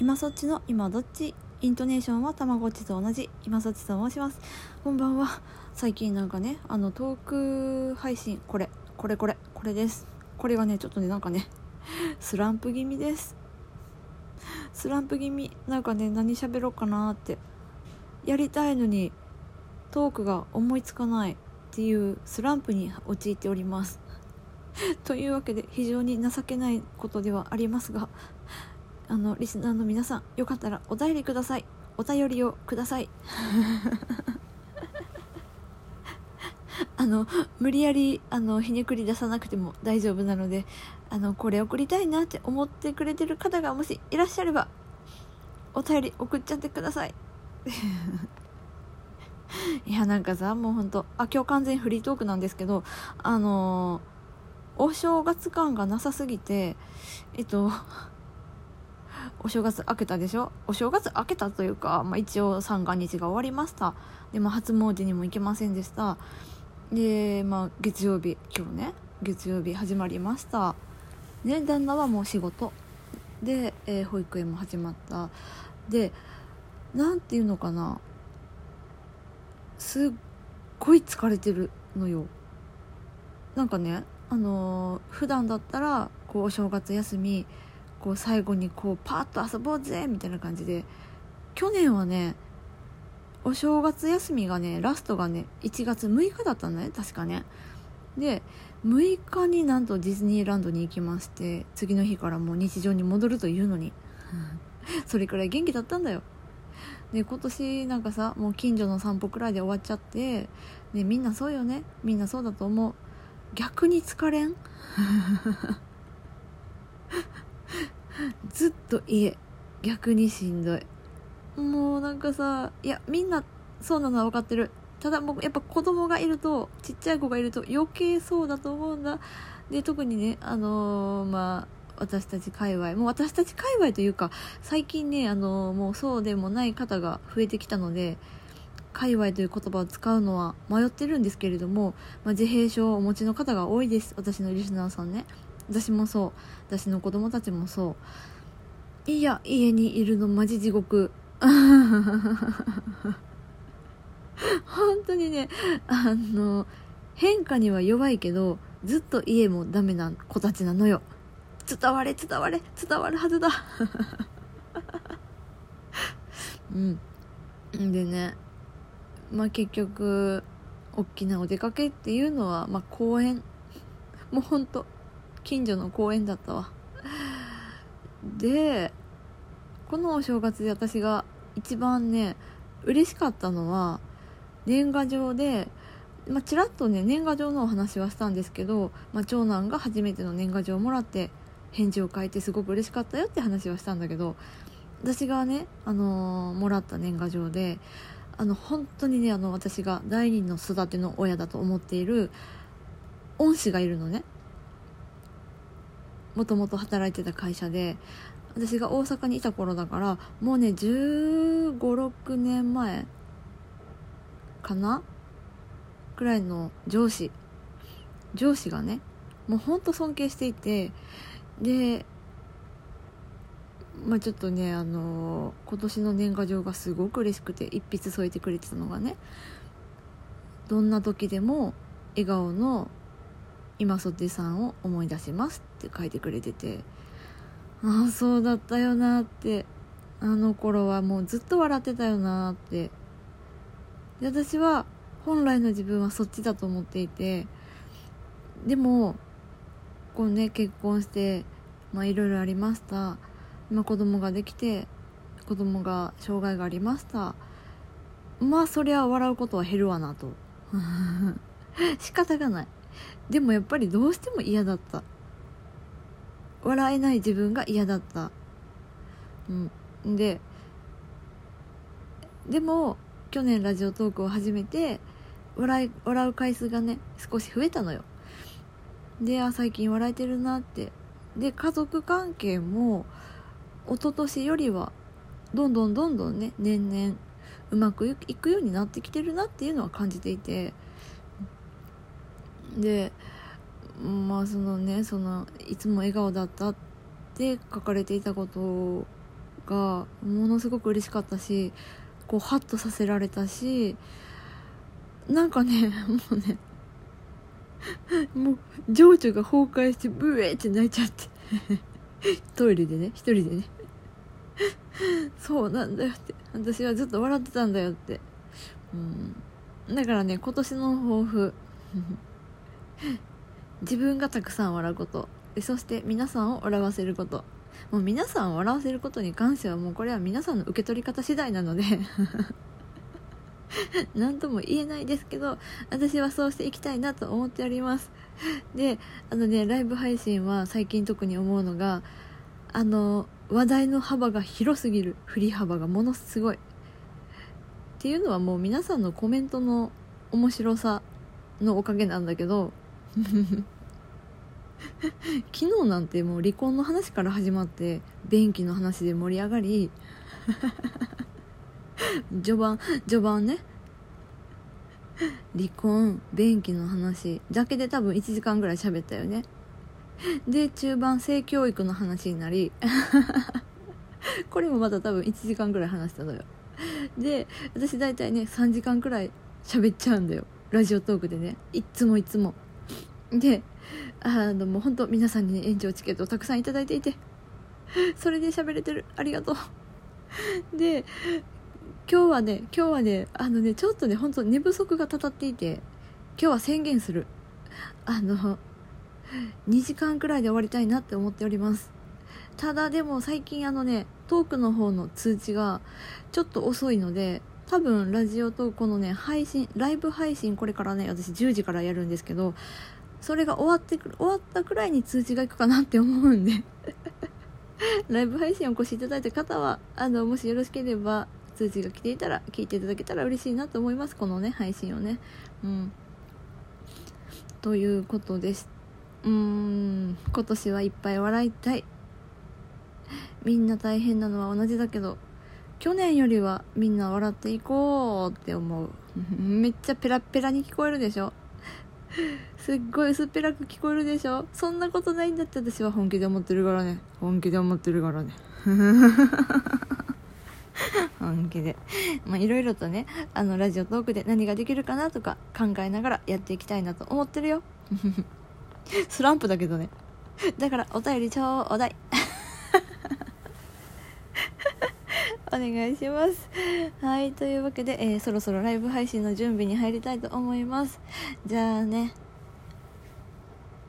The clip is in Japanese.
今そっちの今どっち？イントネーションはたまごっちと同じ。今そっちと申します。こんばんは。最近なんかねあのトーク配信。これ。これこれ。これです。これがねちょっとねなんかねスランプ気味です。スランプ気味。なんかね何喋ろうかなって。やりたいのにトークが思いつかないっていうスランプに陥っております。というわけで非常に情けないことではありますがあのリスナーの皆さんよかったらお便りください。お便りをください。あの無理やりあのひねくり出さなくても大丈夫なのであのこれ送りたいなって思ってくれてる方がもしいらっしゃればお便り送っちゃってください。いやなんかさもうほんとあ今日完全フリートークなんですけどあのー、お正月感がなさすぎてえっとお正月明けたでしょ？お正月明けたというか、まあ、一応三が日が終わりました。でも初詣にも行けませんでした。でまあ月曜日今日ね月曜日始まりました。ね旦那はもう仕事。で、えー、保育園も始まった。で何て言うのかな。すっごい疲れてるのよ。なんかねあのー、普段だったらこうお正月休みこう最後にこうパッと遊ぼうぜみたいな感じで去年はねお正月休みがねラストがね1月6日だったんだね確かね。で6日になんとディズニーランドに行きまして次の日からもう日常に戻るというのに。それくらい元気だったんだよ。で今年なんかさもう近所の散歩くらいで終わっちゃってねみんなそうよね。みんなそうだと思う。逆に疲れん？ずっと家逆にしんどい。もうなんかさいやみんなそうなのは分かってる。ただもうやっぱ子供がいるとちっちゃい子がいると余計そうだと思うんだ。で特にねあのー、まあ私たち界隈。もう私たち界隈というか最近ねあのー、もうそうでもない方が増えてきたので界隈という言葉を使うのは迷ってるんですけれども、まあ、自閉症をお持ちの方が多いです。私のリスナーさんね。私もそう。私の子供たちもそう。いや家にいるのマジ地獄。本当にねあの変化には弱いけどずっと家もダメな子たちなのよ。伝われ伝われ伝わるはずだ。うん。でねまあ結局大きなお出かけっていうのはまあ公園。もうほんと近所の公園だったわ。でこのお正月で私が一番ね嬉しかったのは年賀状で、まあ、ちらっとね年賀状のお話はしたんですけど、まあ、長男が初めての年賀状をもらって返事を書いてすごく嬉しかったよって話はしたんだけど私がね、あのー、もらった年賀状であの本当にねあの私が第二の育ての親だと思っている恩師がいるのね。もともと働いてた会社で私が大阪にいた頃だからもうね1 5 6年前かな？くらいの上司。上司がねもうほんと尊敬していてでまあちょっとねあのー、今年の年賀状がすごく嬉しくて一筆添えてくれてたのがねどんな時でも笑顔の今そってさんを思い出しますって書いてくれててああそうだったよなってあの頃はもうずっと笑ってたよなって。で私は本来の自分はそっちだと思っていてでもこうね結婚してまあいろいろありました。今子供ができて子供が障害がありました。まあそりゃ笑うことは減るわなと。仕方がない。でもやっぱりどうしても嫌だった。笑えない自分が嫌だった。うん。ででも去年ラジオトークを始めて笑い笑う回数がね少し増えたのよ。であ最近笑えてるなって。で家族関係も一昨年よりはどんどんどんどんね年々うまくいくようになってきてるなっていうのは感じていて。でまあそのねそのいつも笑顔だったって書かれていたことかものすごく嬉しかったしこうハッとさせられたしなんかねもうねもう情緒が崩壊してブエーって泣いちゃって。トイレでね一人でね。そうなんだよって。私はずっと笑ってたんだよって。うん。だからね今年の抱負。自分がたくさん笑うこと。そして皆さんを笑わせること。もう皆さんを笑わせることに関してはもうこれは皆さんの受け取り方次第なので。何とも言えないですけど私はそうしていきたいなと思っております。であのねライブ配信は最近特に思うのがあの話題の幅が広すぎる。振り幅がものすごい。っていうのはもう皆さんのコメントの面白さのおかげなんだけど 昨日なんてもう離婚の話から始まって便器の話で盛り上がり 序盤序盤ね。離婚便器の話。だけで多分1時間ぐらい喋ったよね。で中盤性教育の話になり これもまた多分1時間ぐらい話したのよ。で私大体ね3時間くらい喋っちゃうんだよ。ラジオトークでね。いっつもいっつも。であのもう本当皆さんにね延長チケットをたくさんいただいていてそれで喋れてる。ありがとう。で今日はね今日はねあのねちょっとね本当寝不足がたたっていて今日は宣言する。あの2時間くらいで終わりたいなって思っております。ただでも最近あのねトークの方の通知がちょっと遅いので多分ラジオトークのね配信ライブ配信これからね私10時からやるんですけどそれが終わってくる終わったくらいに通知がいくかなって思うんで。ライブ配信お越しいただいた方はあのもしよろしければ通知が来ていたら聞いていただけたら嬉しいなと思いますこのね配信をね。うん。ということですうーん。今年はいっぱい笑いたい。みんな大変なのは同じだけど去年よりはみんな笑っていこうって思う。めっちゃペラペラに聞こえるでしょ。すっごい薄っぺらく聞こえるでしょ？そんなことないんだって私は本気で思ってるからね。本気で思ってるからね。本気で。まあいろいろとねあのラジオトークで何ができるかなとか考えながらやっていきたいなと思ってるよ。スランプだけどね。だからお便りちょうだいお願いします。はいというわけで、えー、そろそろライブ配信の準備に入りたいと思います。じゃあね。